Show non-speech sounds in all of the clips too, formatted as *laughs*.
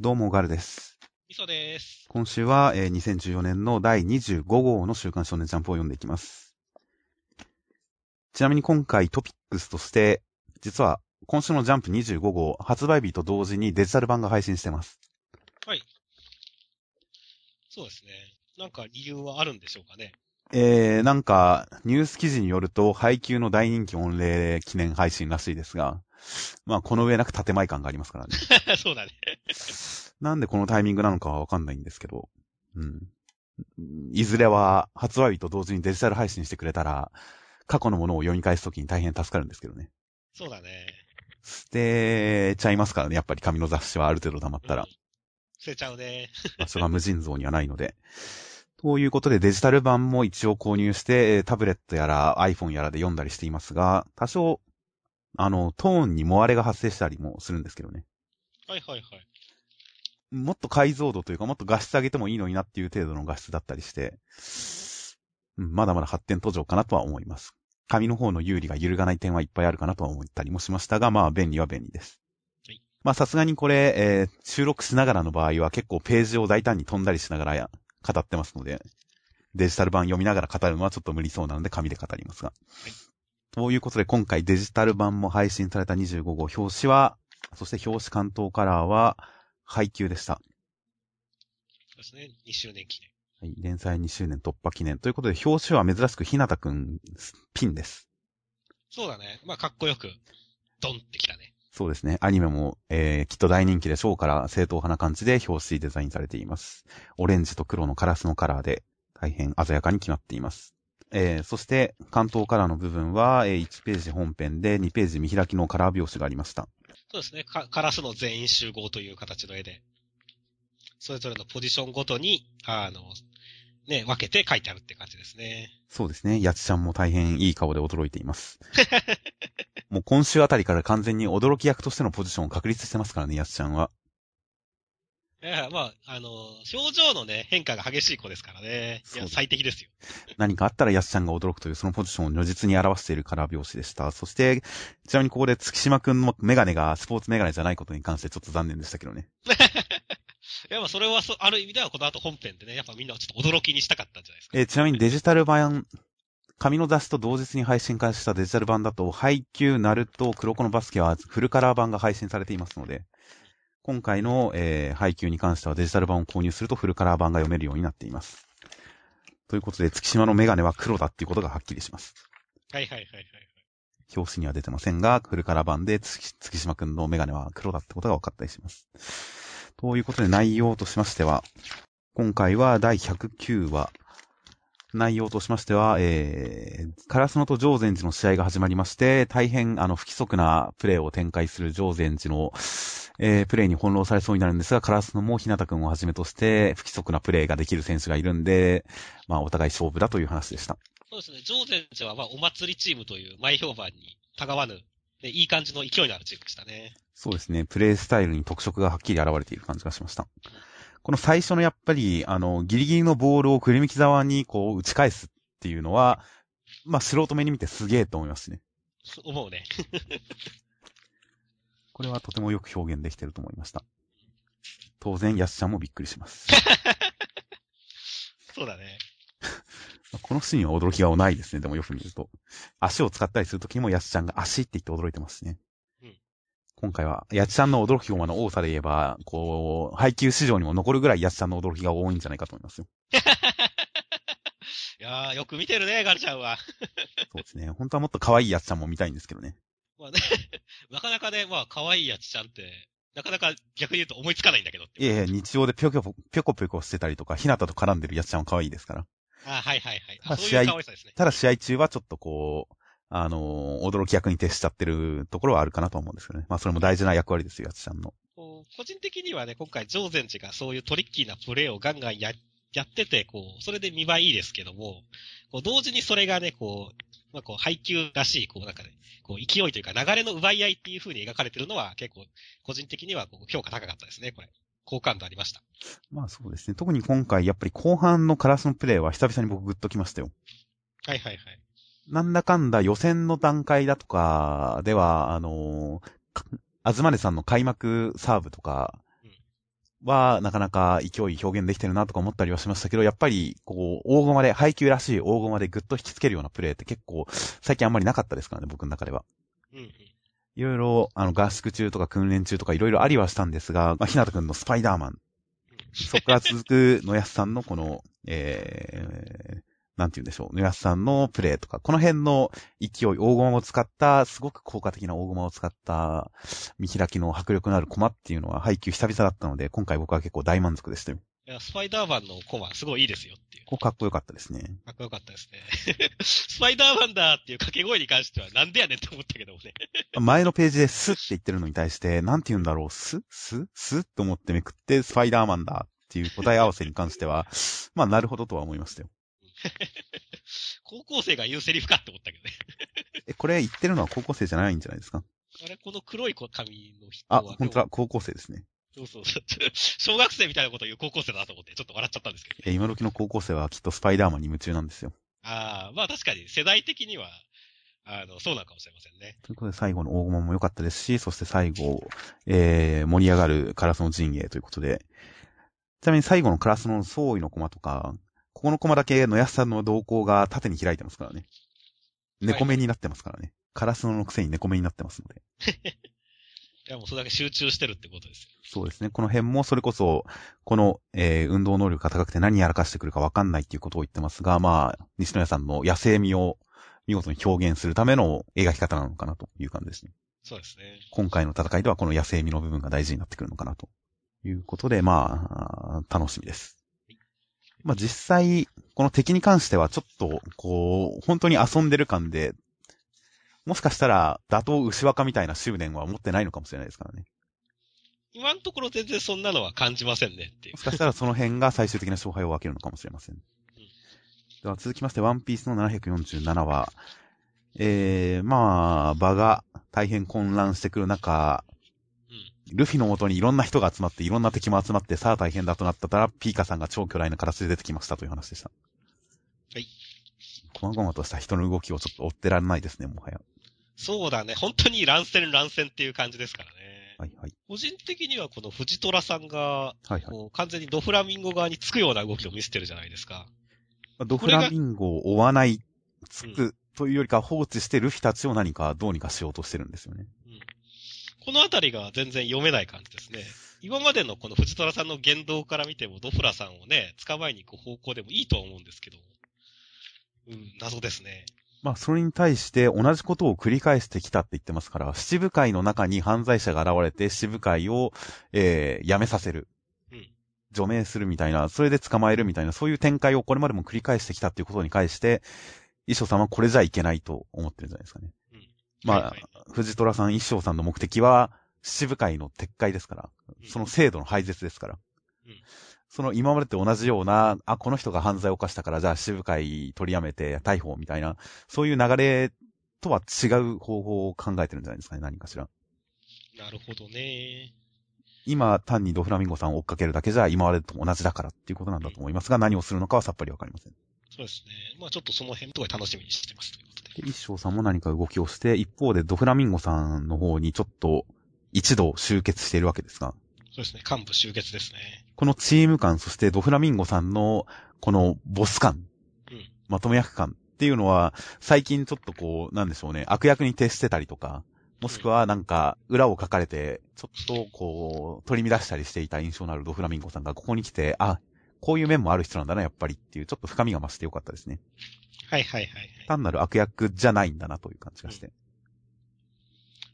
どうも、ガルです。みそです。今週は、えー2014年の第25号の週刊少年ジャンプを読んでいきます。ちなみに今回トピックスとして、実は今週のジャンプ25号発売日と同時にデジタル版が配信してます。そうですね。なんか理由はあるんでしょうかね。えー、なんか、ニュース記事によると、配給の大人気御礼記念配信らしいですが、まあ、この上なく建前感がありますからね。*laughs* そうだね。なんでこのタイミングなのかはわかんないんですけど、うん。いずれは発売日と同時にデジタル配信してくれたら、過去のものを読み返すときに大変助かるんですけどね。そうだね。捨てちゃいますからね、やっぱり紙の雑誌はある程度溜まったらうん。捨てちゃうね。場所が無尽蔵にはないので。ということでデジタル版も一応購入して、えータブレットやら iPhone やらで読んだりしていますが、多少、あの、トーンにモアレが発生したりもするんですけどね。はいはいはい。もっと解像度というか、もっと画質上げてもいいのになっていう程度の画質だったりして、うんまだまだ発展途上かなとは思います。紙の方の有利が揺るがない点はいっぱいあるかなとは思ったりもしましたが、まあ便利は便利ですはい。まあさすがにこれ、えー収録しながらの場合は結構ページを大胆に飛んだりしながらや語ってますので、デジタル版読みながら語るのはちょっと無理そうなので紙で語りますが。ということで今回デジタル版も配信された25号表紙は、そして表紙関東カラーは配給でした。そうですね。2周年記念。はい、連載2周年突破記念。ということで、表紙は珍しくひなたくん、ピンです。そうだね。まあ、かっこよく、ドンってきたね。そうですね。アニメも、えー、きっと大人気でしょうから、正統派な感じで表紙デザインされています。オレンジと黒のカラスのカラーで、大変鮮やかに決まっています。えー、そして、関東カラーの部分は、えー、1ページ本編で2ページ見開きのカラー表紙がありました。そうですね。かカラスの全員集合という形の絵で、それぞれのポジションごとに、あの、ね、分けて書いてあるって感じですね。そうですね。やちちゃんも大変いい顔で驚いています。*laughs* もう今週あたりから完全に驚き役としてのポジションを確立してますからね、やちちゃんは。いや、まあ、あの、表情のね、変化が激しい子ですからね。いや、最適ですよ。何かあったらヤスちゃんが驚くというそのポジションを如実に表しているカラー表紙でした。そして、ちなみにここで月島くんのメガネがスポーツメガネじゃないことに関してちょっと残念でしたけどね。*laughs* いや、まあ、それはそ、ある意味ではこの後本編でね、やっぱみんなをちょっと驚きにしたかったんじゃないですか。えーちなみにデジタル版、紙の雑誌と同日に配信開始したデジタル版だと、配給、ナルト、黒子のバスケはフルカラー版が配信されていますので、今回の、えー配給に関してはデジタル版を購入するとフルカラー版が読めるようになっています。ということで、月島のメガネは黒だっていうことがはっきりします。はいはいはいはい。表紙には出てませんが、フルカラー版で月月島くんのメガネは黒だってことが分かったりします。ということで内容としましては、今回は第109話、内容としましては、えー、カラスノと上禅寺の試合が始まりまして、大変あの不規則なプレーを展開する上禅寺の、えー、プレーに翻弄されそうになるんですが、カラスノも日向くんをはじめとして不規則なプレーができる選手がいるんで、まあお互い勝負だという話でした。そうですね、上禅寺はまあお祭りチームという前評判にたがわぬ、でいい感じの勢いのあるチームでしたね。そうですね。プレイスタイルに特色がはっきり現れている感じがしました。この最初のやっぱり、あの、ギリギリのボールをくり抜き沢にこう打ち返すっていうのは、まあ素人目に見てすげえと思いますね。そう思うね。*laughs* これはとてもよく表現できてると思いました。当然、ヤスちゃんもびっくりします。*laughs* そうだね。ま *laughs* あこのシーンは驚きがないですね。でもよく見ると。足を使ったりするときもヤスちゃんが足って言って驚いてますしね。うん今回は、ヤスちゃんの驚き馬の多さで言えば、こう、配給市場にも残るぐらいヤスちゃんの驚きが多いんじゃないかと思いますよ。*laughs* いやー、よく見てるね、ガルちゃんは。*laughs* そうですね。本当はもっと可愛いヤスちゃんも見たいんですけどね。まあね、*laughs* なかなかね、まあ可愛いやつちゃんって、なかなか逆に言うと思いつかないんだけどいやいや、日常でぴょぴょ、ぴょこぴょこしてたりとか、ひなたと絡んでるヤスちゃんは可愛いですから。あはいはいはい。まああそういう可愛さですね。ただ試合中はちょっとこう、あのー驚き役に徹しちゃってるところはあるかなと思うんですけどね。まあそれも大事な役割ですよ、ヤスちゃんの。個人的にはね、今回、ジョーゼンチがそういうトリッキーなプレーをガンガンや、やってて、こう、それで見栄えいいですけども、こう、同時にそれがね、こう、まあ、こう、配球らしい、こう、なんかね、こう、勢いというか流れの奪い合いっていう風に描かれてるのは、結構、個人的には、こう、評価高かったですね、これ。好感度ありました。まあそうですね。特に今回、やっぱり後半のカラスのプレーは久々に僕グッときましたよ。はいはいはい。なんだかんだ予選の段階だとかでは、あのーかあずまねさんの開幕サーブとかうん、は、なかなか勢い表現できてるなとか思ったりはしましたけど、やっぱり、こう、大駒で、配球らしい大駒でぐっと引きつけるようなプレーって結構、最近あんまりなかったですからね、僕の中では。うんうん。いろいろ、あの、合宿中とか訓練中とかいろいろありはしたんですが、まあ、ひなたくんのスパイダーマン、そこから続く野安さんのこの、えー、なんて言うんでしょう、野安さんのプレーとか、この辺の勢い、大駒を使った、すごく効果的な大駒を使った見開きの迫力のある駒っていうのは配球久々だったので、今回僕は結構大満足でしたよ。いや、スパイダーマンのコマ、すごいいいですよっていう。ここかっこよかったですね。かっこよかったですね。スパイダーマンだっていう掛け声に関しては、なんでやねんって思ったけどもね。前のページでスって言ってるのに対して、なんて言うんだろう、スススと思ってめくって、スパイダーマンだっていう答え合わせに関しては、まあ、なるほどとは思いましたよ。*laughs* 高校生が言うセリフかって思ったけどね。*laughs* え、これ言ってるのは高校生じゃないんじゃないですか？あれ、この黒い髪の人あ、は。本当だ、高校生ですね。そうそうそう。*laughs* 小学生みたいなことを言う高校生だなと思って、ちょっと笑っちゃったんですけど、ね。え、今時の高校生はきっとスパイダーマンに夢中なんですよ。ああ、まあ確かに世代的には、あの、そうなのかもしれませんね。ということで最後の大駒も良かったですし、そして最後、えー、盛り上がるカラスの陣営ということで、ちなみに最後のカラスの総意の駒とか、ここの駒だけの安さんの動向が縦に開いてますからね。猫目になってますからね。カラスのくせに猫目になってますので。*laughs* いや、もうそれだけ集中してるってことですよ。そうですね。この辺もそれこそ、この、えー、運動能力が高くて何やらかしてくるかわかんないっていうことを言ってますが、まあ、西野屋さんの野生味を見事に表現するための描き方なのかなという感じですね。そうですね。今回の戦いではこの野生味の部分が大事になってくるのかなということで、まあ、楽しみです。まあ実際、この敵に関してはちょっと、こう、本当に遊んでる感で、もしかしたら、打倒牛若みたいな執念は持ってないのかもしれないですからね。今のところ全然そんなのは感じませんねっていうも。しかしたらその辺が最終的な勝敗を分けるのかもしれません。では続きまして、ワンピースの747話。えー、まあ、場が大変混乱してくる中、うん。ルフィの元にいろんな人が集まって、いろんな敵も集まって、さあ大変だとなったら、ピーカさんが超巨大な形で出てきましたという話でした。はい。こまごまとした人の動きをちょっと追ってられないですね、もはや。そうだね。本当に乱戦乱戦っていう感じですからね。はいはい。個人的にはこの藤虎さんが、はいはい。完全にドフラミンゴ側につくような動きを見せてるじゃないですか。まあドフラミンゴを追わない、つうく、というよりか放置してルフィたちを何かどうにかしようとしてるんですよね。うん。このあたりが全然読めない感じですね。今までのこの藤虎さんの言動から見ても、ドフラさんをね、捕まえに行く方向でもいいとは思うんですけど。うん、謎ですね。まあ、それに対して同じことを繰り返してきたって言ってますから、七部会の中に犯罪者が現れて、七部会を、えー、辞めさせる。うん除名するみたいな、それで捕まえるみたいな、そういう展開をこれまでも繰り返してきたっていうことに関して、一生さんはこれじゃいけないと思ってるんじゃないですかね。うんまあ、はいはい藤虎さん一生さんの目的は、七部会の撤回ですから、うんその制度の廃絶ですから。うんその今までと同じような、あ、この人が犯罪を犯したから、じゃあ七部会取りやめて逮捕みたいな、そういう流れとは違う方法を考えてるんじゃないですかね、何かしら。なるほどね。今、単にドフラミンゴさんを追っかけるだけじゃ今までと同じだからっていうことなんだと思いますが、何をするのかはさっぱりわかりません。そうですね。まあちょっとその辺すごい楽しみにしてますということで。で、一生さんも何か動きをして、一方でドフラミンゴさんの方にちょっと一度集結しているわけですが、そうですね。幹部集結ですね。このチーム感、そしてドフラミンゴさんのこのボス感、うん。まとめ役感っていうのは、最近ちょっとこう、なんでしょうね、悪役に徹してたりとか、もしくはなんか、裏を書かれて、ちょっとこう、取り乱したりしていた印象のあるドフラミンゴさんがここに来て、あ、こういう面もある人なんだな、やっぱりっていう、ちょっと深みが増してよかったですね。はいはいはいはい。単なる悪役じゃないんだなという感じがして。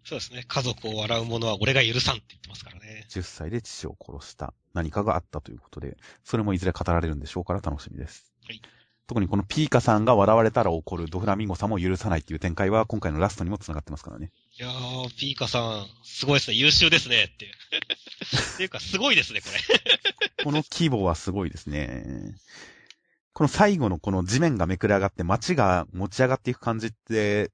そうですね。家族を笑う者は俺が許さんって言ってますからね。10歳で父を殺した何かがあったということで、それもいずれ語られるんでしょうから楽しみです。はい特にこのピーカさんが笑われたら怒るドフラミンゴさんも許さないっていう展開は今回のラストにも繋がってますからね。いやー、ピーカさん、すごいですね。優秀ですね。っていう。*laughs* っていうか、すごいですね、これ。この規模はすごいですね。この最後のこの地面がめくれ上がって街が持ち上がっていく感じって、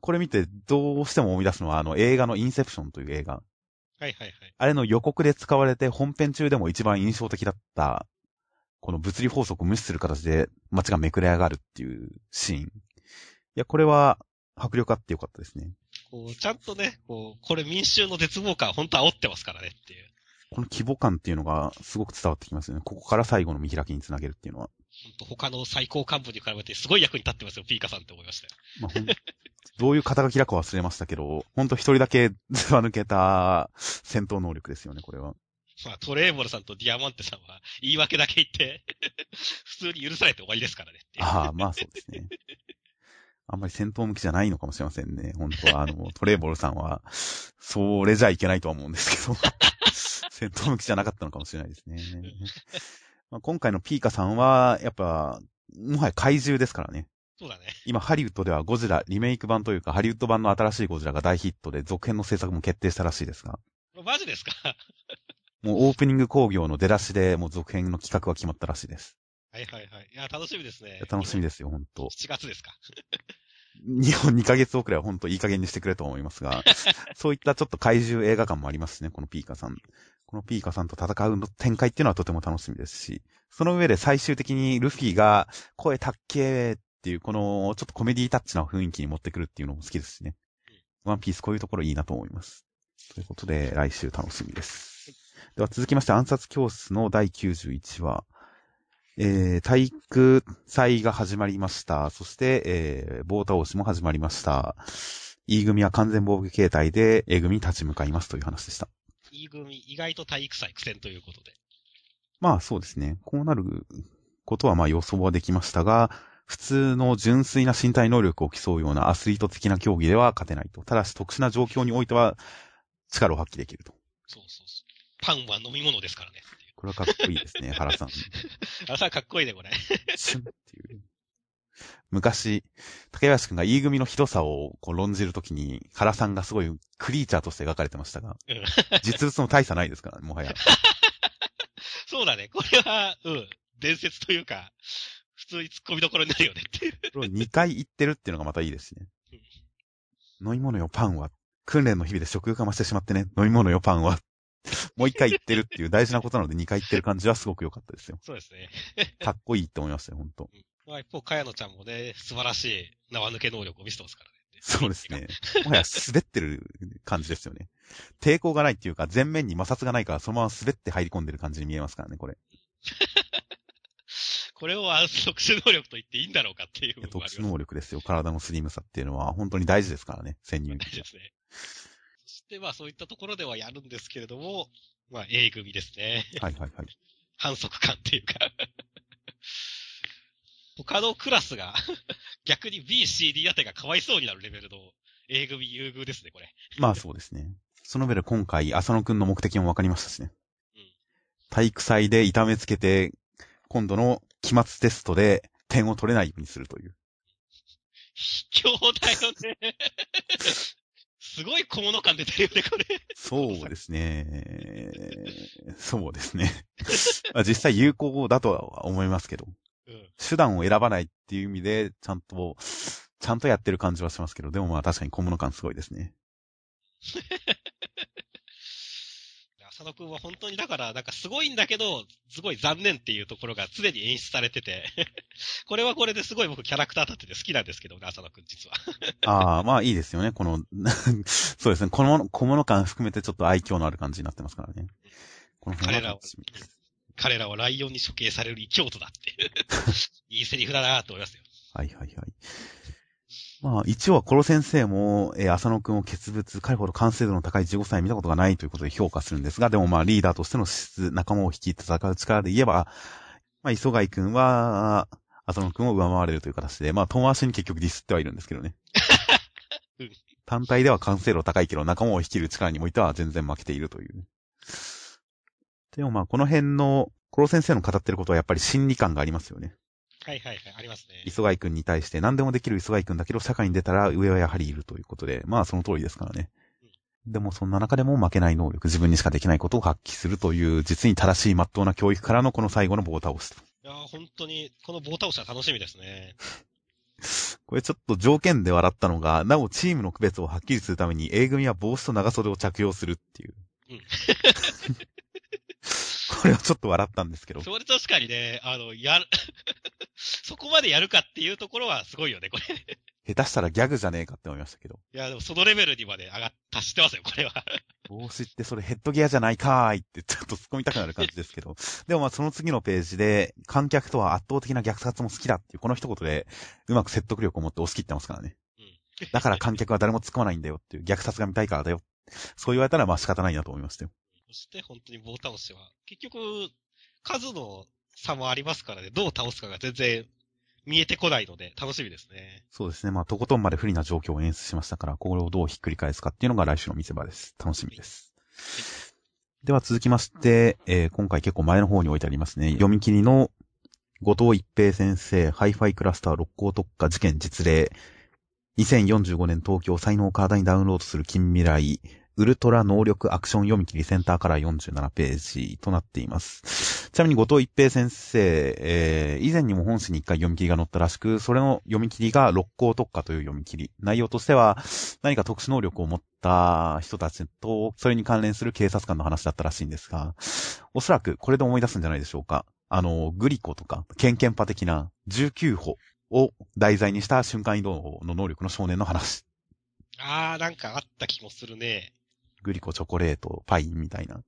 これ見てどうしても思い出すのはあの映画のインセプションという映画。はいはいはい。あれの予告で使われて本編中でも一番印象的だった、この物理法則を無視する形で街がめくれ上がるっていうシーン。いや、これは迫力あってよかったですね。こう、ちゃんとね、こう、これ民衆の絶望感、本当煽ってますからねっていう。この規模感っていうのがすごく伝わってきますよね。ここから最後の見開きにつなげるっていうのは。他の最高幹部に比べてすごい役に立ってますよ、ピーカさんって思いましたよ。まあ、*laughs* どういう肩書きだか忘れましたけど、ほんと一人だけ *laughs* ずば抜けた戦闘能力ですよね、これは。まあ、トレーボルさんとディアマンテさんは言い訳だけ言って、*laughs* 普通に許されて終わりですからね。ああ、まあそうですね。あんまり戦闘向きじゃないのかもしれませんね。本当は、あの、トレーボルさんは、それじゃいけないとは思うんですけど、戦闘向きじゃなかったのかもしれないですね。まあ、今回のピーカさんは、やっぱ、もはや怪獣ですからね。そうだね。今、ハリウッドではゴジラ、リメイク版というか、ハリウッド版の新しいゴジラが大ヒットで、続編の制作も決定したらしいですが、マジですか？もうオープニング工業の出だしで、もう続編の企画は決まったらしいです。はいはいはい。いや、楽しみですね。楽しみですよ、本当7月ですか？日本2ヶ月遅れは本当いい加減にしてくれと思いますが、*laughs* そういったちょっと怪獣映画館もありますしね、このピーカさん。このピーカさんと戦うの展開っていうのはとても楽しみですし、その上で最終的にルフィが声たっけーっていうこのちょっとコメディタッチな雰囲気に持ってくるっていうのも好きですしね。ワンピースこういうところいいなと思います。ということで、来週楽しみです。では続きまして暗殺教室の第91話。えー、体育祭が始まりました。そして、えー、棒倒しも始まりました。E 組は完全防御形態で A 組に立ち向かいますという話でした。E 組、意外と体育祭苦戦ということで。まあそうですね。こうなることはまあ予想はできましたが、普通の純粋な身体能力を競うようなアスリート的な競技では勝てないと。ただし特殊な状況においては力を発揮できると。そうそうそう。パンは飲み物ですからね。これはかっこいいですね、原さん。*laughs* あ、さ、かっこいいね、これ。*laughs* っていう。昔、竹林くんが E 組のひどさをこう論じるときに、原さんがすごいクリーチャーとして描かれてましたが、うん実物の大差ないですからね、もはや。*laughs* そうだね。これは、うん。伝説というか、普通に突っ込みどころになるよねっていう。これを2回言ってるっていうのがまたいいですしね。飲み物よ、パンは。訓練の日々で食欲が増してしまってね、飲み物よ、パンは。*laughs* もう一回言ってるっていう大事なことなので2回言ってる感じはすごく良かったですよ。そうですね。*laughs* かっこいいって思いましたよ、本当まあ一方、かやのちゃんもね、素晴らしい縄抜け能力を見せてますからね。そうですね。もはや滑ってる感じですよね。抵抗がないっていうか、前面に摩擦がないから、そのまま滑って入り込んでる感じに見えますからね、これ。*laughs* これをあ特殊能力と言っていいんだろうかっていういや特殊。能力ですよ。体のスリムさっていうのは本当に大事ですからね、潜入大事ですね。そしてまあそういったところではやるんですけれども、まあ A 組ですね。はいはいはい。*laughs* 反則感っていうか。*laughs* 他のクラスが *laughs* 逆に B、C、D あてがかわいそうになるレベルの A 組優遇ですね、これ。まあそうですね。その上で今回、浅野くんの目的も分かりましたしね。うん体育祭で痛めつけて、今度の期末テストで点を取れないようにするという。卑怯だよね。すごい小物感出てるよね、これ。そうですね。そうですね。*laughs* まあ実際有効だとは思いますけど、うん。手段を選ばないっていう意味で、ちゃんと、ちゃんとやってる感じはしますけど、でもまあ確かに小物感すごいですね。*laughs* 浅野くんは本当にだから、なんかすごいんだけど、すごい残念っていうところが常に演出されてて、*laughs* これはこれですごい僕キャラクター立ってて好きなんですけどね、浅野くん実は。*laughs* ああ、まあいいですよね。この、*laughs* そうですね。この小物感含めてちょっと愛嬌のある感じになってますからね。彼らは、彼らはライオンに処刑される異教徒だっていう。いいセリフだなと思いますよ。はいはいはい。まあ、一応はコロ先生も、えー浅野くんを傑物、彼ほど完成度の高い15歳見たことがないということで評価するんですが、でもまあ、リーダーとしての資質、仲間を率いて戦う力で言えば、まあ、磯貝くんは、浅野くんを上回れるという形で、まあ、遠回しに結局ディスってはいるんですけどね。単体では完成度高いけど、仲間を率いる力においては全然負けているという。でもまあ、この辺の、コロ先生の語ってることはやっぱり心理感がありますよね。はいはいはい、ありますね。磯貝くんに対して何でもできる磯貝くんだけど、社会に出たら上はやはりいるということで、まあその通りですからね。でもそんな中でも負けない能力、自分にしかできないことを発揮するという、実に正しい真っ当な教育からのこの最後の棒倒しと。いやー本当に、この棒倒しは楽しみですね。*laughs* これちょっと条件で笑ったのが、なおチームの区別をはっきりするために A 組は帽子と長袖を着用するっていう。うん *laughs* これはちょっと笑ったんですけど。それ確かにね、あの、やる、*laughs* そこまでやるかっていうところはすごいよね、これ。い下手したらギャグじゃねえかって思いましたけど。や、でもそのレベルにまで上がっ、達してますよ、これは。帽子ってそれヘッドギアじゃないかーいってちょっと突っ込みたくなる感じですけど。でもまあその次のページで、観客とは圧倒的な虐殺も好きだっていうこの一言で、うまく説得力を持って押し切ってますからね。うん。だから観客は誰も突っ込まないんだよっていう、虐殺が見たいからだよ。そう言われたらまあ仕方ないなと思いましたよ。そして本当に棒倒しは、結局、数の差もありますからね、どう倒すかが全然見えてこないので、楽しみですね。そうですね。まあとことんまで不利な状況を演出しましたから、これをどうひっくり返すかっていうのが来週の見せ場です。楽しみです。では続きまして、えー今回結構前の方に置いてありますね。読み切りの後藤逸平先生、 Hi-Fi CLUSTER 六甲特化事件実例、2045年東京才能カーダにダウンロードする近未来、ウルトラ能力アクション読み切りセンターから47ページとなっています。ちなみに後藤一平先生、えー以前にも本誌に一回読み切りが載ったらしく、それの読み切りが六甲特化という読み切り。内容としては、何か特殊能力を持った人たちと、それに関連する警察官の話だったらしいんですが、おそらくこれで思い出すんじゃないでしょうか。あの、グリコとか、ケンケンパ的な19歩を題材にした瞬間移動の能力の少年の話。あー、なんかあった気もするね。グリコチョコレート、パインみたいな。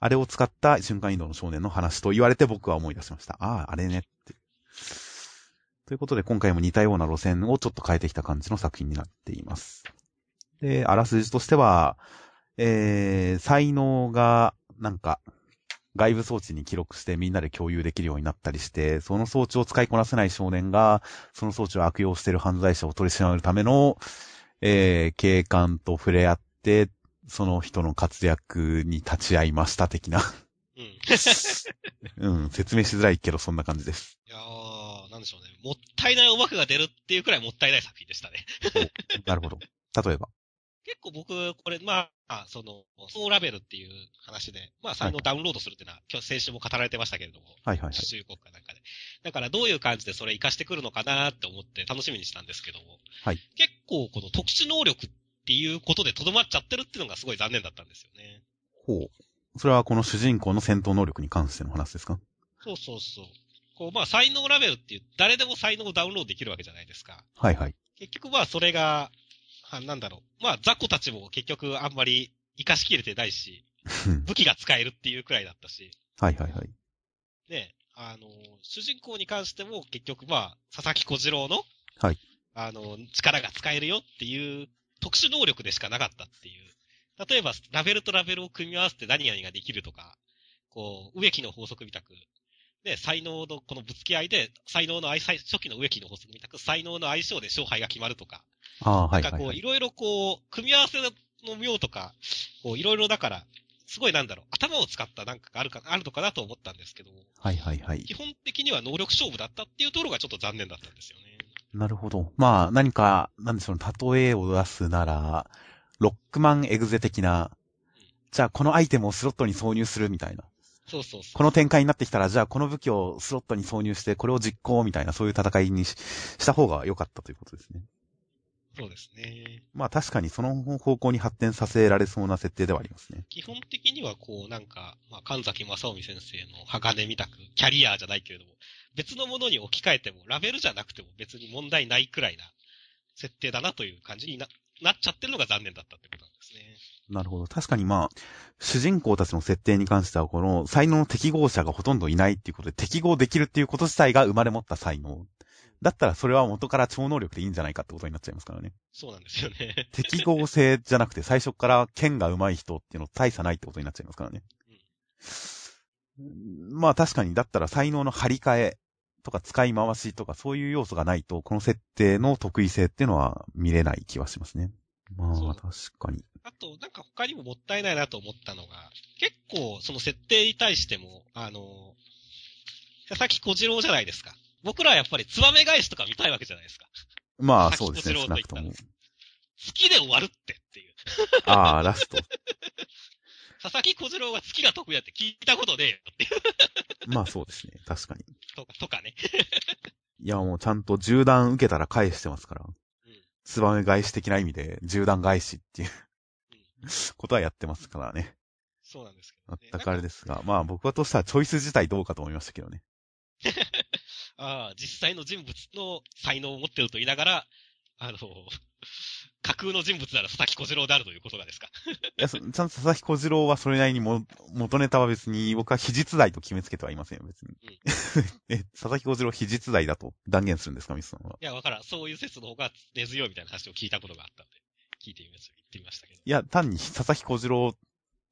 あれを使った瞬間移動の少年の話と言われて僕は思い出しました。ああ、あれねって。ということで今回も似たような路線をちょっと変えてきた感じの作品になっています。で、あらすじとしては、えー、才能が、なんか、外部装置に記録してみんなで共有できるようになったりして、その装置を使いこなせない少年が、その装置を悪用している犯罪者を取り締まるための、えー、警官と触れ合って、その人の活躍に立ち会いました的な。うん。いうん、説明しづらいけどそんな感じです。やー、なんでしょうね。もったいないおまくが出るっていうくらいもったいない作品でしたね。なるほど。例えば。結構僕、これ、まあ、その、ソーラベルっていう話で、まあ、才能ダウンロードするっていうのは、今日先週も語られてましたけれども、はいはいはい。中国かなんかで。だからどういう感じでそれ活かしてくるのかなって思って楽しみにしたんですけども、はい結構この特殊能力っていうことで留まっちゃってるっていうのがすごい残念だったんですよね。ほう。それはこの主人公の戦闘能力に関しての話ですか？そうそうそう。こう、まあ、才能ラベルっていう、誰でも才能をダウンロードできるわけじゃないですか。はいはい。結局まあ、それが、あなんだろう。まあ、雑魚たちも結局あんまり活かしきれてないし、*laughs* 武器が使えるっていうくらいだったし、はいはいはい。ね、あの、主人公に関しても結局まあ、佐々木小次郎の、はい。あの、力が使えるよっていう特殊能力でしかなかったっていう。例えば、ラベルとラベルを組み合わせて何々ができるとか、こう、植木の法則みたく、ね、才能のこのぶつけ合いで、才能の相最初期の植木の法則みたく、才能の相性で勝敗が決まるとか、ああ、はいなんかこう、い。ろいろこう、組み合わせの妙とか、こう、いろいろだから、すごいなんだろう、頭を使ったなんかがあるか、あるのかなと思ったんですけども、はいはいはい基。本的には能力勝負だったっていうところがちょっと残念だったんですよね。なるほど。まあ、何か、なんでしょうね、例えを出すなら、ロックマンエグゼ的な、じゃあこのアイテムをスロットに挿入するみたいな。そうそうそう。この展開になってきたら、じゃあこの武器をスロットに挿入して、これを実行みたいな、そういう戦いにしした方が良かったということですね。そうですね。まあ確かにその方向に発展させられそうな設定ではありますね。基本的にはこう、なんか、まあ、神崎正臣先生の鋼みたく、キャリアじゃないけれども、別のものに置き換えても、ラベルじゃなくても別に問題ないくらいな設定だなという感じにな、なっちゃってるのが残念だったってことなんですね。なるほど。確かにまあ、主人公たちの設定に関しては、この才能の適合者がほとんどいないっていうことで、適合できるっていうこと自体が生まれ持った才能。だったらそれは元から超能力でいいんじゃないかってことになっちゃいますからね。そうなんですよね。適合性じゃなくて、最初から剣が上手い人っていうの大差ないってことになっちゃいますからね。まあ確かに、だったら才能の張り替えとか使い回しとかそういう要素がないと、この設定の得意性っていうのは見れない気はしますね。まあ確かに。あと、なんか他にももったいないなと思ったのが、結構その設定に対しても、あの、佐々木小次郎じゃないですか。僕らはやっぱりツバメ返しとか見たいわけじゃないですか。まあ *laughs* そうですね、少なくとも。月で終わるってっていう。ああ、ラスト。*laughs* 佐々木小次郎が月が得意だって聞いたことねえよっていう。*laughs* まあそうですね、確かに。とか、とかね。いやもうちゃんと銃弾受けたら返してますから。うん。ツバメ返し的な意味で銃弾返しっていうことはやってますからね。そうなんですけあど、ね。ったかれですが、まあ僕はとしてはチョイス自体どうかと思いましたけどね。ああ、実際の人物の才能を持ってると言いながら、あの、*laughs* 架空の人物なら佐々木小次郎であるということがですか？*laughs* いや、ちゃんと佐々木小次郎はそれなりにも、元ネタは別に僕は非実在と決めつけてはいませんよ、別に。*laughs* え、佐々木小次郎非実在だと断言するんですか、ミスさんは？いや、わからん。そういう説の方が根強いみたいな話を聞いたことがあったんで、聞いてみました、言ってみましたけど。いや、単に佐々木小次郎っ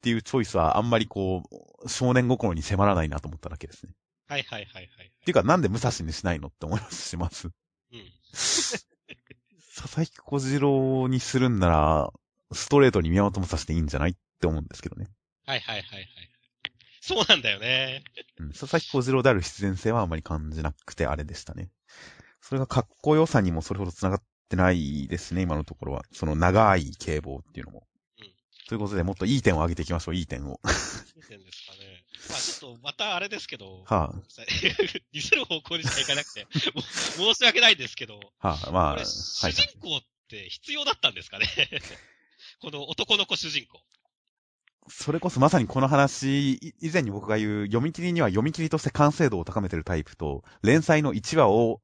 ていうチョイスはあんまりこう、少年心に迫らないなと思っただけですね。はいはいはいはい。っていうか、なんで武蔵にしないのって思いますします。うん。佐々木小次郎にするんなら、ストレートに宮本武蔵でいいんじゃないって思うんですけどね。はいはいはいはい。そうなんだよね。うん、佐々木小次郎である必然性はあまり感じなくてあれでしたね。それがかっこよさにもそれほど繋がってないですね、今のところは。その長い警棒っていうのも。うんということで、もっといい点を上げていきましょう、いい点を。いい点です。まあちょっと、またあれですけど、は *laughs* 似せる方向にしかいかなくて、申し訳ないんですけど、あ、はあ、まあ、主人公って必要だったんですかね？*laughs* この男の子主人公。それこそまさにこの話、い以前に僕が言う、読み切りには読み切りとして完成度を高めてるタイプと、連載の1話を、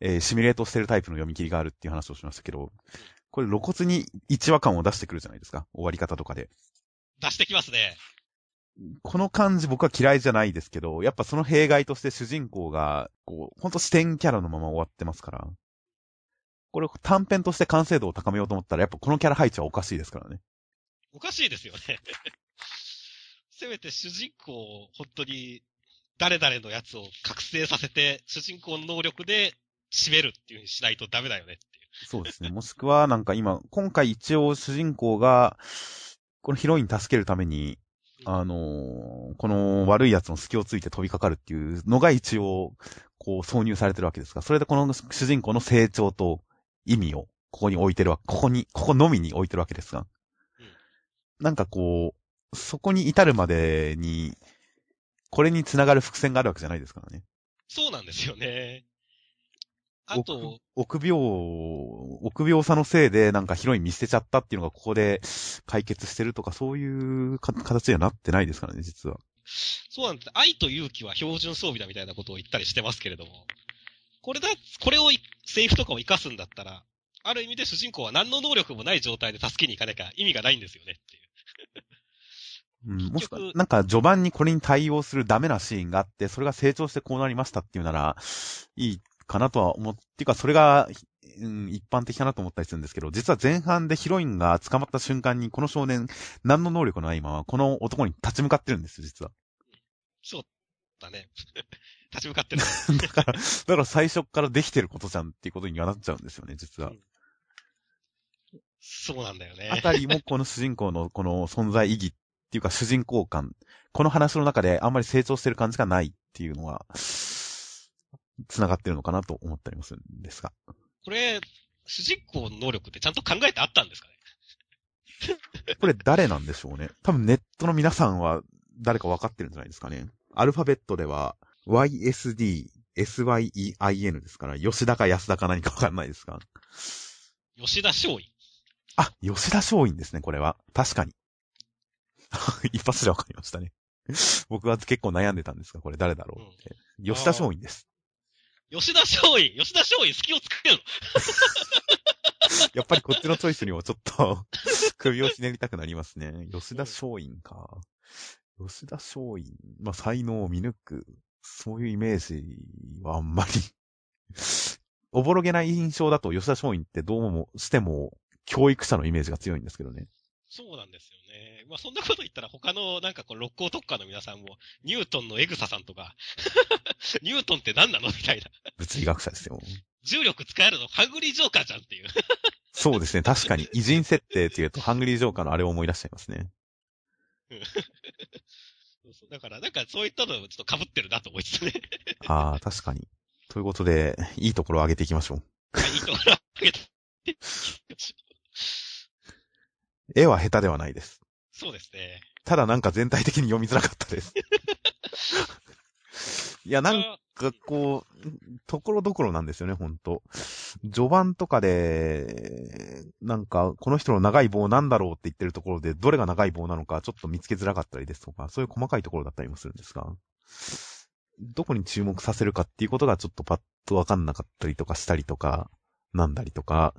えーシミュレートしてるタイプの読み切りがあるっていう話をしましたけど、これ露骨に1話感を出してくるじゃないですか。終わり方とかで。出してきますね。この感じ僕は嫌いじゃないですけど、やっぱその弊害として主人公が、こう、ほんと視点キャラのまま終わってますから。これ短編として完成度を高めようと思ったら、やっぱこのキャラ配置はおかしいですからね。おかしいですよね。*laughs* せめて主人公を本当に誰々のやつを覚醒させて、主人公の能力で締めるっていう風にしないとダメだよねっていう。そうですね。もしくは、なんか今、今回一応主人公が、このヒロイン助けるために、あのーこの悪い奴の隙をついて飛びかかるっていうのが一応、こう挿入されてるわけですが、それでこの主人公の成長と意味をここに置いてるわ、ここに、ここのみに置いてるわけですが、なんかこう、そこに至るまでに、これにつながる伏線があるわけじゃないですからね。そうなんですよね。あと、臆病、臆病さのせいでなんかヒロイン見捨てちゃったっていうのがここで解決してるとかそういうか形にはなってないですからね、実は。そうなんです。愛と勇気は標準装備だみたいなことを言ったりしてますけれども、これだ、これをい、セリフとかを活かすんだったら、ある意味で主人公は何の能力もない状態で助けに行かなきゃ意味がないんですよねっていう。うん、もしくはなんか序盤にこれに対応するダメなシーンがあって、それが成長してこうなりましたっていうなら、いいかなとは思って、かそれが、うん、一般的かなと思ったりするんですけど、実は前半でヒロインが捕まった瞬間に、この少年、何の能力のないまま、この男に立ち向かってるんですよ、実は。そうだね。*laughs* 立ち向かってる。*laughs* だから、だから最初からできてることじゃんっていうことにはなっちゃうんですよね、実はうん。そうなんだよね。あたりもこの主人公のこの存在意義っていうか主人公感、この話の中であんまり成長してる感じがないっていうのは、繋がってるのかなと思ったりもするんですが。これ、主人公の能力ってちゃんと考えてあったんですかね？*laughs* これ誰なんでしょうね。多分ネットの皆さんは誰か分かってるんじゃないですかね。アルファベットでは YSD、SYEIN ですから、吉田か安田か何か分かんないですが。吉田松陰。あ、吉田松陰ですね、これは。確かに。*laughs* 一発で分かりましたね。僕は結構悩んでたんですが、これ誰だろうって。吉田松陰です。吉田松陰吉田松陰隙をつけるのやっぱりこっちのチョイスにもちょっと *laughs* 首をひねりたくなりますね。吉田松陰か。吉田松陰。まあ、才能を見抜く。そういうイメージはあんまり。*laughs* おぼろげない印象だと吉田松陰ってどうもしても教育者のイメージが強いんですけどね。そうなんですよね。まあそんなこと言ったら他のなんかこう六甲特化の皆さんも、ニュートンのエグサさんとか、*laughs* ニュートンって何なの？みたいな。物理学者ですよ。重力使えるの？ハングリージョーカーじゃんっていう。そうですね。確かに。偉人設定っていうと、ハングリージョーカーのあれを思い出しちゃいますね。*laughs* そうそうだからなんかそういったのをちょっと被ってるなと思いつつね。ああ、確かに。ということで、いいところを上げていきましょう。*laughs* いいところを上げて。絵は下手ではないです。そうですね。ただなんか全体的に読みづらかったです。*laughs* いや、なんかこう、ところどころなんですよね、ほんと。序盤とかで、なんか、この人の長い棒なんだろうって言ってるところで、どれが長い棒なのかちょっと見つけづらかったりですとか、そういう細かいところだったりもするんですが、どこに注目させるかっていうことがちょっとパッとわかんなかったりとかしたりとか、なんだりとか、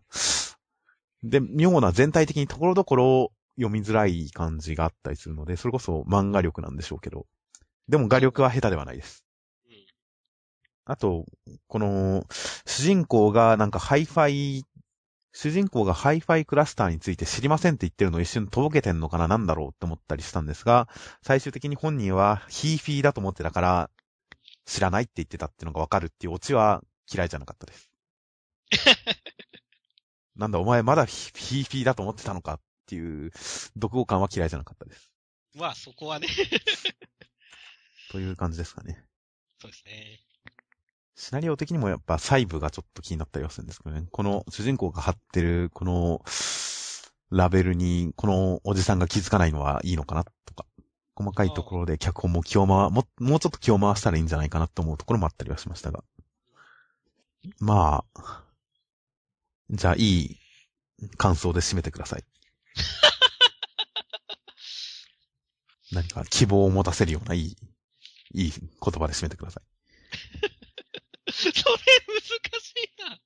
で、妙な全体的にところどころ読みづらい感じがあったりするので、それこそ漫画力なんでしょうけど。でも画力は下手ではないです。うん。あと、この、主人公がなんかハイファイ、主人公が Hi-Fi CLUSTER について知りませんって言ってるのを一瞬とぼけてんのかななんだろうって思ったりしたんですが、最終的に本人はヒーフィーだと思ってたから、知らないって言ってたっていうのがわかるっていうオチは嫌いじゃなかったです。*laughs* なんだお前まだヒヒーフィーだと思ってたのかっていう、独語感は嫌いじゃなかったです。まあ、そこはね、*laughs* という感じですかね。そうですね。シナリオ的にもやっぱ細部がちょっと気になったりはするんですけどね。この主人公が貼ってるこのラベルにこのおじさんが気づかないのはいいのかなとか。細かいところで脚本も気を回、も、もうちょっと気を回したらいいんじゃないかなと思うところもあったりはしましたが。まあ、じゃあいい感想で締めてください。*laughs* 何か希望を持たせるようないい、いい言葉で締めてください。*laughs* それ難しいな。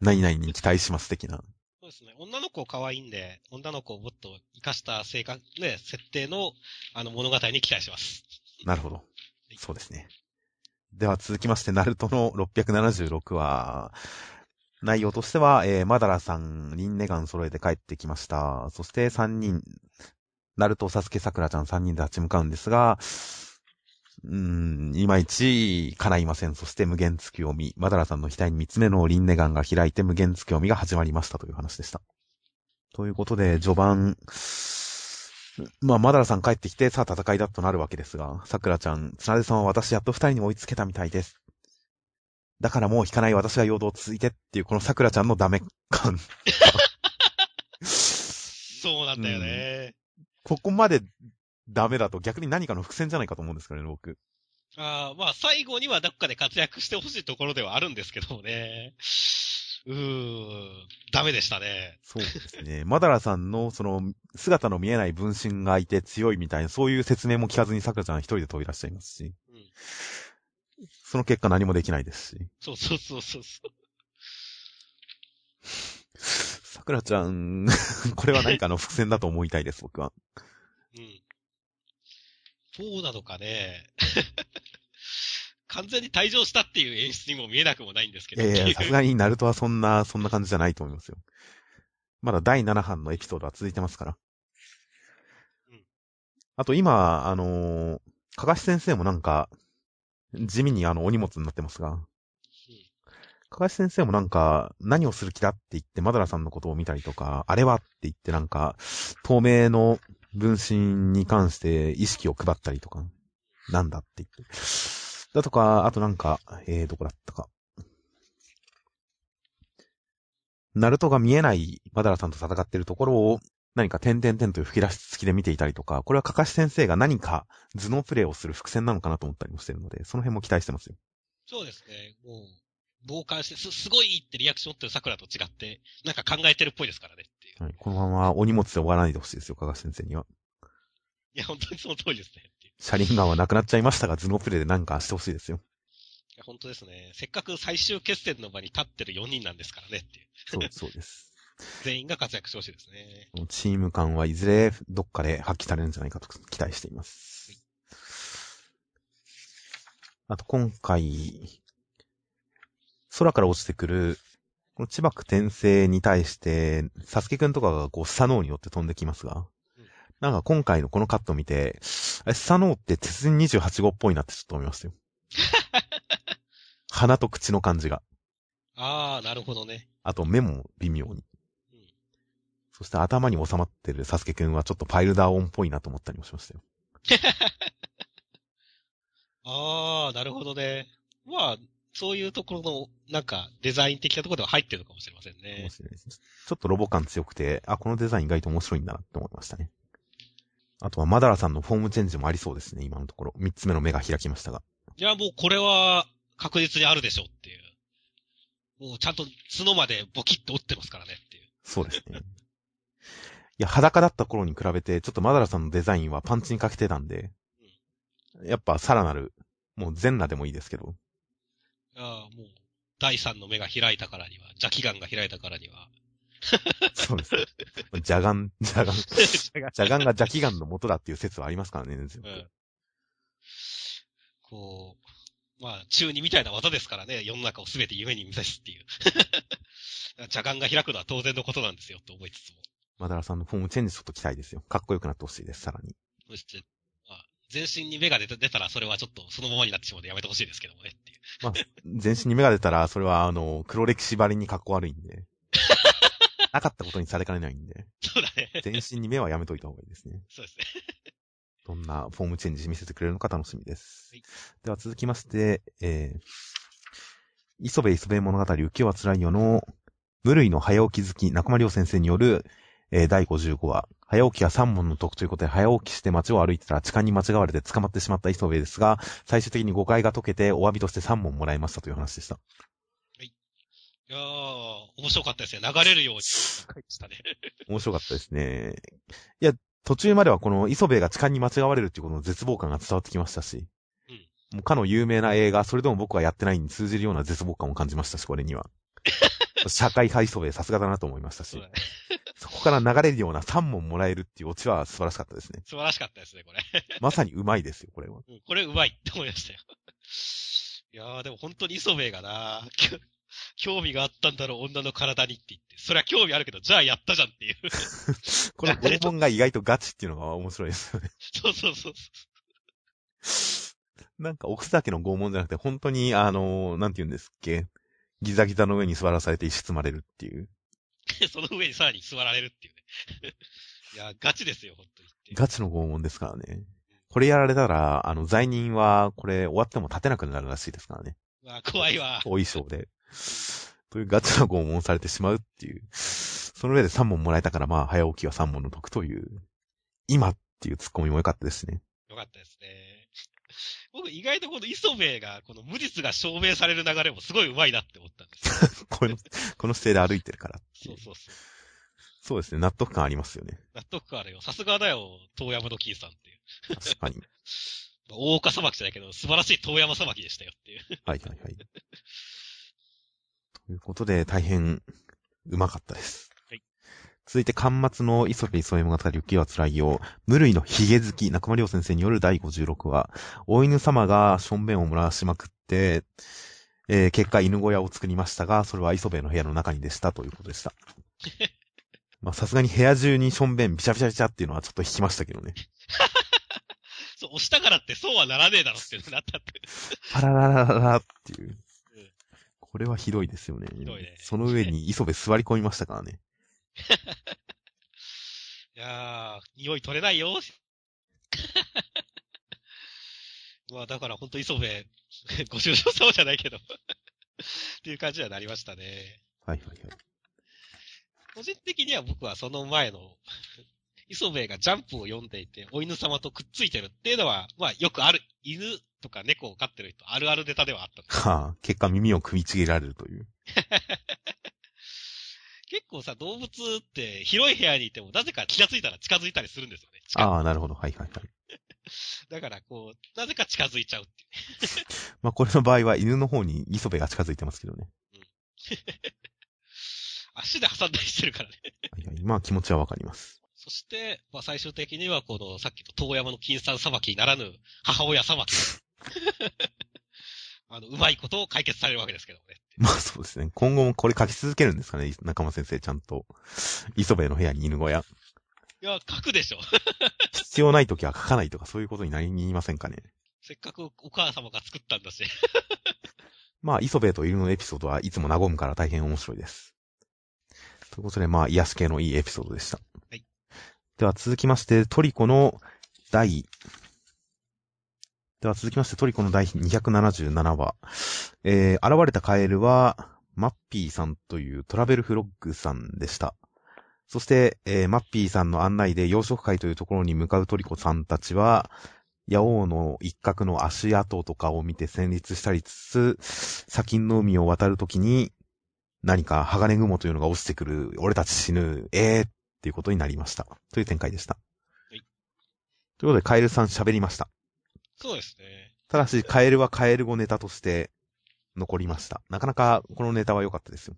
*laughs* 何々に期待します的な。そうですね。女の子可愛いんで、女の子をもっと活かした性格、ね、設定の、あの、物語に期待します。なるほど。そうですね。では続きまして、ナルトの676話。内容としては、えー、マダラさん、リンネガン揃えて帰ってきました。そして3人、ナルト、サスケ、サクラちゃん3人で立ち向かうんですが、うーん、いまいち叶いません。そして無限月読み。マダラさんの額に3つ目のリンネガンが開いて無限月読みが始まりましたという話でした。ということで、序盤、まあ、マダラさん帰ってきて、さあ戦いだとなるわけですが、桜ちゃん、つなでさんは私やっと二人に追いつけたみたいです。だからもう引かない私が陽動続いてっていう、この桜ちゃんのダメ感。そうなんだよね。ここまでダメだと逆に何かの伏線じゃないかと思うんですけどね、僕。ああ、まあ、最後にはどっかで活躍してほしいところではあるんですけどもね。うーん、ダメでしたね。そうですね。マダラさんの、その、姿の見えない分身がいて強いみたいな、そういう説明も聞かずに桜ちゃんは一人で飛び出しちゃいますし、うん。その結果何もできないですし。そうそうそうそうそう。桜ちゃん、*laughs* これは何かの伏線だと思いたいです、僕は。うん。そうなのかね。*laughs* 完全に退場したっていう演出にも見えなくもないんですけど。いやいや、さすがにナルトはそんな、そんな感じじゃないと思いますよ。まだ第7版のエピソードは続いてますから。うんあと今、あのー、かかし先生もなんか、地味にあの、お荷物になってますが、かかし先生もなんか、何をする気だって言って、マダラさんのことを見たりとか、あれはって言ってなんか、透明の分身に関して意識を配ったりとか、なんだって言って。だとか、あとなんか、えー、どこだったか。ナルトが見えないマダラさんと戦っているところを、何か点々点という吹き出し付きで見ていたりとか、これはかかし先生が何か頭脳プレイをする伏線なのかなと思ったりもしてるので、その辺も期待してますよ。そうですね。もう、傍観して、す、すごいってリアクションってる桜と違って、なんか考えてるっぽいですからねっていう。はい、このままお荷物で終わらないでほしいですよ、かかし先生には。いや、本当にその通りですね。車輪ガンはなくなっちゃいましたが、頭脳プレイで何かしてほしいですよ。いや、本当ですね。せっかく最終決戦の場に立ってる4人なんですからねっていう。そう、そうです。全員が活躍してほしいですね。チーム感はいずれどっかで発揮されるんじゃないかと期待しています。あと今回、空から落ちてくる、この千葉区転生に対して、サスケくんとかがこう、スサノーによって飛んできますがうん、なんか今回のこのカット見て、あれスサノーって鉄人28号っぽいなってちょっと思いましたよ。*laughs* 鼻と口の感じが。ああ、なるほどね。あと目も微妙に。うん。そして頭に収まってるサスケくんはちょっとパイルダーオンっぽいなと思ったりもしましたよ。ああ、なるほどね。まあ、そういうところの、なんか、デザイン的なところでは入ってるのかもしれません面ね。白いです。ちょっとロボ感強くて、あ、このデザイン意外と面白いんだなって思いましたね。あとはマダラさんのフォームチェンジもありそうですね、今のところ。三つ目の目が開きましたが。いや、もうこれは確実にあるでしょっていう。もうちゃんと角までボキッと折ってますからねっていう。そうですね。いや、裸だった頃に比べて、ちょっとマダラさんのデザインはパンチに欠けてたんで、やっぱさらなる、もう全裸でもいいですけど、ああ、もう、第三の目が開いたからには、邪気眼が開いたからには、そうです。ジャガン、ジャガン、ジャガンが邪気眼の元だっていう説はありますからね、全然うん。こう、まあ、中二みたいな技ですからね、世の中をすべて夢に見せすっていう。*laughs* 邪眼が開くのは当然のことなんですよって思いつつも。マダラさんのフォームチェンジちょっと期待ですよ。かっこよくなってほしいです、さらに。そして、まあ、全身に目が出た出たらそれはちょっとそのままになってしまうのでやめてほしいですけどもねっていう。まあ、全身に目が出たら、それは、あの、黒歴史ばりにかっこ悪いんで。*laughs* なかったことにされかねないんで。そうだね。全身に目はやめといた方がいいですね。そうですね。どんなフォームチェンジ見せてくれるのか楽しみです。はいでは続きまして、えー、磯部磯部物語浮世は辛いよの、無類の早起き好き中間良先生による、えー第55話、早起きは三問の得ということで、早起きして街を歩いてたら痴漢に間違われて捕まってしまった磯部ですが、最終的に誤解が解けて、お詫びとして3問もらいましたという話でした。いやー、面白かったですね。流れるように書いてしたね。*laughs* 面白かったですね。いや、途中まではこの磯部が痴漢に間違われるっていうことの絶望感が伝わってきましたし、うんもうかの有名な映画、それでも僕はやってないに通じるような絶望感を感じましたし、これには。*laughs* 社会派磯部さすがだなと思いましたしそこから流れるような3問もらえるっていうオチは素晴らしかったですね。素晴らしかったですね、これ。*laughs* まさにうまいですよ、これは。うんこれうまいって思いましたよ。いやー、でも本当に磯部がな興味があったんだろう、女の体にって言って。そりゃ興味あるけど、じゃあやったじゃんっていう。*laughs* この拷問が意外とガチっていうのが面白いですよね。*laughs* そうそうそう。なんか奥崎の拷問じゃなくて、本当に、あのーなんて言うんですっけギザギザの上に座らされて石積まれるっていう。その上にさらに座られるっていうね。*laughs* いや、ガチですよ、本当に。ガチの拷問ですからね。これやられたら、あの、罪人は、これ終わっても立てなくなるらしいですからね。まあ、怖いわ。お衣装で。というガチな拷問されてしまうっていう。その上で3問もらえたから、まあ、早起きは3問の得という。今っていうツッコミも良かったですね。よかったですね。僕意外とこの磯部が、この無実が証明される流れもすごい上手いなって思ったんですよ。*laughs* この、この姿勢で歩いてるからそうそうそう。そうですね。納得感ありますよね。納得感あるよ。さすがだよ、遠山の金さんっていう。確かに。*laughs* まあ大岡裁きじゃないけど、素晴らしい遠山裁きでしたよっていう。はいはいはい。ということで、大変、うまかったです。はい。続いて、巻末の磯部磯江物語雪は辛いよ。無類のヒゲ好き、中間良先生による第56話。お犬様がしょんべんを漏らしまくって、えー結果犬小屋を作りましたが、それは磯部の部屋の中にでしたということでした。まあ、さすがに部屋中にしょんべんビシャビシャビシャっていうのはちょっと引きましたけどね。*laughs* そう、押したからってそうはならねえだろってなったって。パラララララっていううん。これはひどいですよね。ひどいねその上に磯部座り込みましたからね。*laughs* いやー、匂い取れないよ。*laughs* まあ、だから本当磯部、*laughs* ご愁傷様じゃないけど。っていう感じにはなりましたね。はいはいはい。個人的には僕はその前の、磯部がジャンプを読んでいて、お犬様とくっついてるっていうのは、まあよくある、犬とか猫を飼ってる人、あるあるネタではあった。はあ、結果耳を組みちぎられるという。結構さ、動物って広い部屋にいても、なぜか気がついたら近づいたりするんですよね。近ああ、なるほど。はいはいはい。*laughs* だからこう、なぜか近づいちゃうっていう。*laughs* まあ、これの場合は犬の方に磯部が近づいてますけどね。*laughs* 足で挟んだりしてるからね。はいはい。まあ、気持ちはわかります。そして、まあ最終的にはこの、さっきの遠山の金さん裁きならぬ、母親裁き。あの、うまいことを解決されるわけですけどもね。*laughs* まあ、そうですね。今後もこれ書き続けるんですかね？中間先生、ちゃんと。磯部の部屋に犬小屋。いや、書くでしょ。必要ない時は書かないとか、そういうことになりにいませんかね？せっかくお母様が作ったんだし。*laughs* まあ、磯部と犬のエピソードはいつも和むから大変面白いです。ということで、まあ、癒し系のいいエピソードでした。はい。では続きまして、トリコの第、では続きまして、トリコの第277話。えー、現れたカエルは、マッピーさんというトラベルフロッグさんでした。そして、えーマッピーさんの案内で養殖会というところに向かうトリコさんたちは、野王の一角の足跡とかを見て戦慄したりつつ、砂金の海を渡るときに、何か鋼雲というのが落ちてくる、俺たち死ぬ、えーっていうことになりました。という展開でした。いということで、カエルさん喋りました。そうですね。ただし、カエルはカエル語ネタとして残りました。なかなかこのネタは良かったですよ。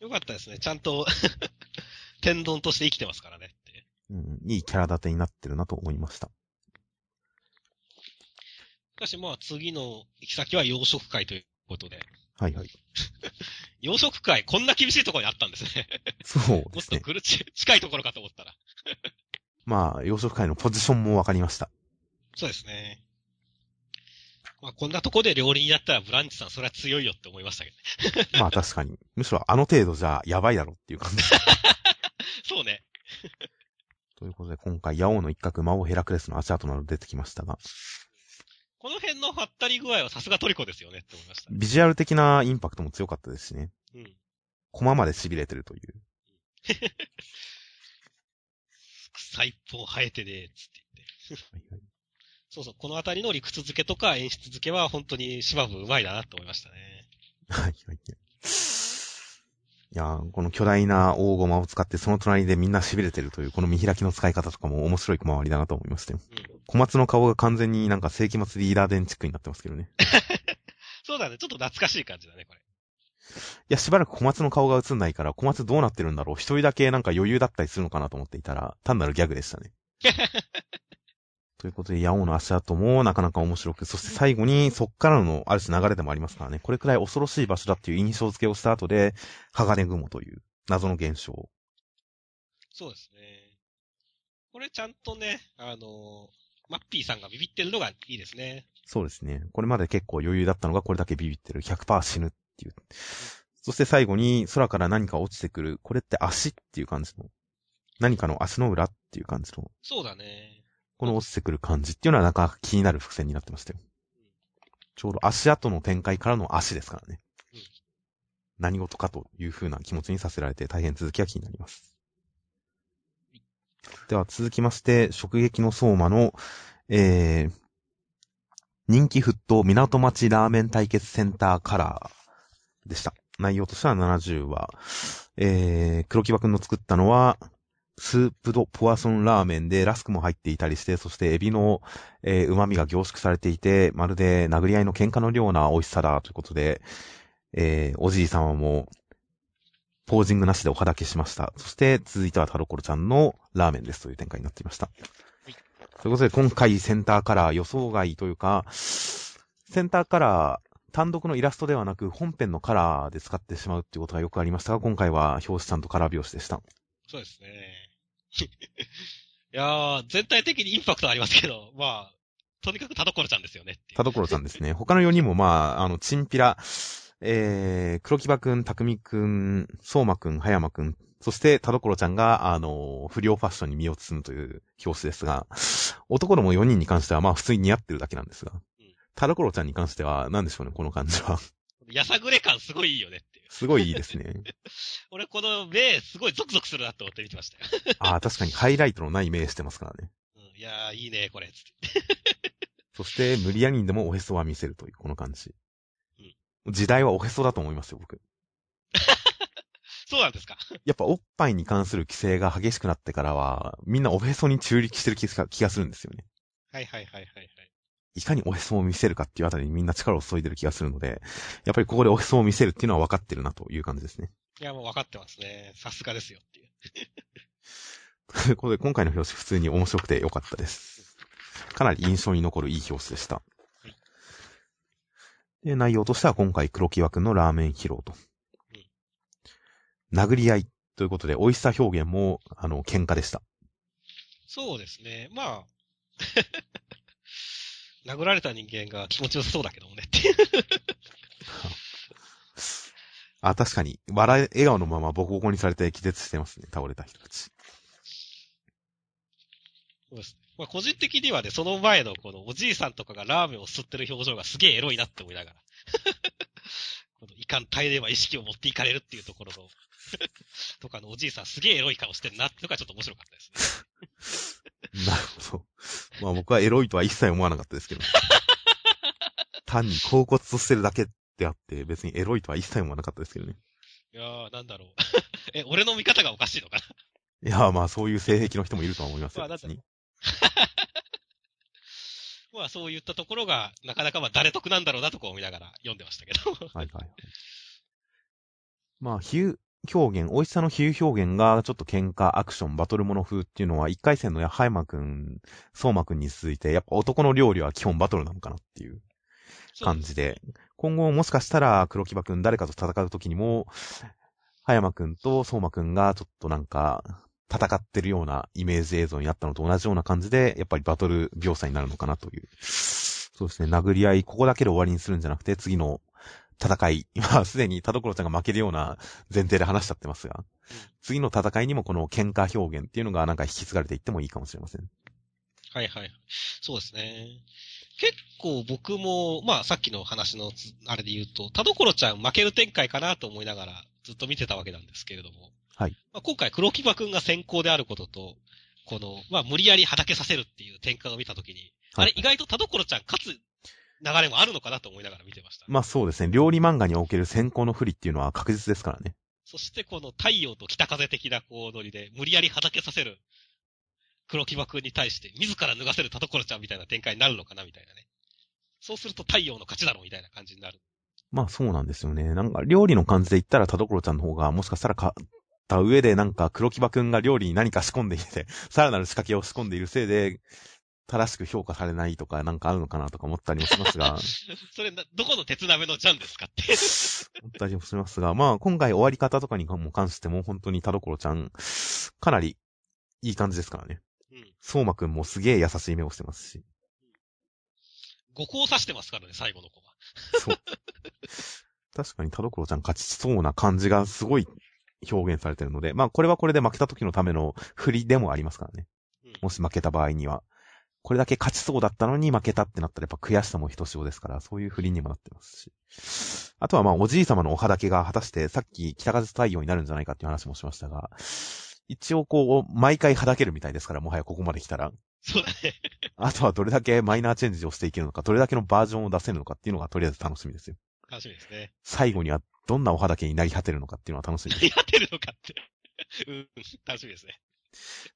よかったですね。ちゃんと *laughs* 天丼として生きてますからねって。うん、いいキャラ立てになってるなと思いました。しかしまあ次の行き先は洋食会ということで。はいはい。*laughs* 洋食会、こんな厳しいところにあったんですね。そうもっですね。とぐるち、近いところかと思ったら。*laughs* まあ、洋食界のポジションもわかりました。そうですね。まあこんなとこで料理人やったらブランチさんそれは強いよって思いましたけどね。*laughs* まあ確かに。むしろあの程度じゃやばいだろっていう感じ。*laughs* そうね。*laughs* ということで、今回、ヤオウの一角、魔王ヘラクレスの足跡など出てきましたが、この辺のハったり具合はさすがトリコですよねって思いました。ビジュアル的なインパクトも強かったですしね。うん。コマまで痺れてるという。草一本生えてねえ、つって言って。はいはいそうそう、このあたりの理屈付けとか演出付けは本当に芝生うまいなって思いましたね。はいはい。いやーこの巨大な大駒を使ってその隣でみんな痺れてるという、この見開きの使い方とかも面白い小回りだなと思いましたよ。うん。小松の顔が完全になんか世紀末リーダー電チックになってますけどね。*laughs* そうだね、ちょっと懐かしい感じだね、これ。いや、しばらく小松の顔が映んないから、小松どうなってるんだろう一人だけなんか余裕だったりするのかなと思っていたら、単なるギャグでしたね。*laughs* ということで、ヤオの足跡もなかなか面白く、そして最後にそっからのある種流れでもありますからね、これくらい恐ろしい場所だっていう印象付けをした後で、鋼雲という謎の現象。そうですね。これちゃんとね、あのマッピーさんがビビってるのがいいですね。そうですね。これまで結構余裕だったのがこれだけビビってる。100%死ぬっていう。そして最後に空から何か落ちてくる。これって足っていう感じの。何かの足の裏っていう感じの。そうだね。この落ちてくる感じっていうのはなかなか気になる伏線になってましたよ。ちょうど足跡の展開からの足ですからね。何事かという風な気持ちにさせられて大変続きが気になります。では続きまして、直撃の相馬の、えー、人気沸騰港町ラーメン対決センターカラーでした。内容としては70話。えー、黒木場くんの作ったのは、スープドポワソンラーメンでラスクも入っていたりして、そしてエビの、えー旨味が凝縮されていて、まるで殴り合いの喧嘩のような美味しさだということで、えーおじい様も、ポージングなしでお肌消しました。そして、続いてはタロコロちゃんのラーメンですという展開になっていました。はいということで、今回センターカラー予想外というか、センターカラー、単独のイラストではなく本編のカラーで使ってしまうっていうことがよくありましたが、今回は表紙ちゃんとカラー表紙でした。そうですね。いやー、全体的にインパクトありますけど、まあ、とにかく田所ちゃんですよね。田所さんですね。他の4人もまあ、あの、チンピラ、えー、黒木場くん、匠くん、相馬くん、葉山くん、そして田所ちゃんが、あの、不良ファッションに身を包むという表紙ですが、男ども4人に関してはまあ普通に似合ってるだけなんですがうん、田所ちゃんに関しては何でしょうね、この感じは。やさぐれ感すごいいいよね。すごいいいですね。*laughs* 俺この目、すごいゾクゾクするなって思って見てましたよ。ああ、確かにハイライトのない目してますからね。うん、いやー、いいね、これ、つって。そして、無理やりにでもおへそは見せるという、この感じ。時代はおへそだと思いますよ、僕。*laughs* そうなんですか。やっぱおっぱいに関する規制が激しくなってからは、みんなおへそに中力してる気が気がするんですよね。はいはいはいはいはい。いかにおへそを見せるかっていうあたりにみんな力を注いでる気がするので、やっぱりここでおへそを見せるっていうのは分かってるなという感じですね。いや、もう分かってますね。さすがですよっていう。ということで、今回の表紙普通に面白くて良かったです。かなり印象に残るいい表紙でした。で、内容としては今回黒木枠のラーメン披露と。殴り合いということで、美味しさ表現も、あの、喧嘩でした。そうですね。まあ、殴られた人間が気持ちよさそうだけどもねっていう。*laughs* あ、確かに、笑い、笑顔のままボコボコにされて気絶してますね、倒れた人たち。そうですね。まあ、個人的にはね、その前のこのおじいさんとかがラーメンを吸ってる表情がすげえエロいなって思いながら。*laughs* このいかん耐えれば意識を持っていかれるっていうところの、*laughs* とかのおじいさんすげえエロい顔してんなってのがちょっと面白かったですね。なるほど。まあ僕はエロいとは一切思わなかったですけど。*laughs* 単に恍惚としてるだけであって、別にエロいとは一切思わなかったですけどね。いやー、なんだろう。*laughs* え、俺の見方がおかしいのかな？いや、まあそういう性癖の人もいるとは思いますよ。まあにまあそういったところが、なかなかまあ誰得なんだろうなとこう思いながら読んでましたけど。はいはいはい。まあ、比喩、表現、美味しさの比喩表現がちょっと喧嘩、アクション、バトルモノ風っていうのは、一回戦の葉山くん、相馬くんに続いて、やっぱ男の料理は基本バトルなのかなっていう感じで、今後もしかしたら黒木場くん誰かと戦う時にも、葉山くんと相馬くんがちょっとなんか、戦ってるようなイメージ映像になったのと同じような感じで、やっぱりバトル描写になるのかなという。そうですね、殴り合い、ここだけで終わりにするんじゃなくて、次の戦い、*laughs* 今すでに田所ちゃんが負けるような前提で話しちゃってますが、次の戦いにもこの喧嘩表現っていうのがなんか引き継がれていってもいいかもしれません。はいはい。そうですね。結構僕も、まあさっきの話のあれで言うと、田所ちゃん負ける展開かなと思いながらずっと見てたわけなんですけれども。はい。まあ、今回黒木場くんが先行であることと、この、まあ無理やりはだけさせるっていう展開を見たときに、はい、あれ意外と田所ちゃん勝つ流れもあるのかなと思いながら見てました。まあそうですね。料理漫画における先行の不利っていうのは確実ですからね。そしてこの太陽と北風的なこうノリで無理やりはだけさせる黒木場くんに対して自ら脱がせる田所ちゃんみたいな展開になるのかなみたいなね。そうすると太陽の勝ちだろうみたいな感じになる。まあそうなんですよね。なんか料理の感じで言ったら田所ちゃんの方がもしかしたら勝った上でなんか黒木場くんが料理に何か仕込んでいて、さらなる仕掛けを仕込んでいるせいで、正しく評価されないとかなんかあるのかなとか思ったりもしますが。*laughs* それどこの鉄鍋のジャンですかって思ったりもしますが、まあ今回終わり方とかにも関しても本当に田所ちゃん、かなりいい感じですからね。うん。相馬くんもすげえ優しい目をしてますし。五行刺してますからね、最後の子は。そう。*laughs* 確かに田所ちゃん勝ちそうな感じがすごい表現されてるので、まあこれはこれで負けた時のための振りでもありますからね。うん、もし負けた場合には。これだけ勝ちそうだったのに負けたってなったらやっぱ悔しさもひとしおですから、そういう振りにもなってますし。あとはまあおじい様のお肌けが果たしてさっき北風太陽になるんじゃないかっていう話もしましたが、一応こう、毎回肌けるみたいですから、もはやここまで来たら。そうだね。あとはどれだけマイナーチェンジをしていけるのか、どれだけのバージョンを出せるのかっていうのがとりあえず楽しみですよ。楽しみですね。最後にはどんなお肌けになり果てるのかっていうのは楽しみです。なり果てるのかって。うん、楽しみですね。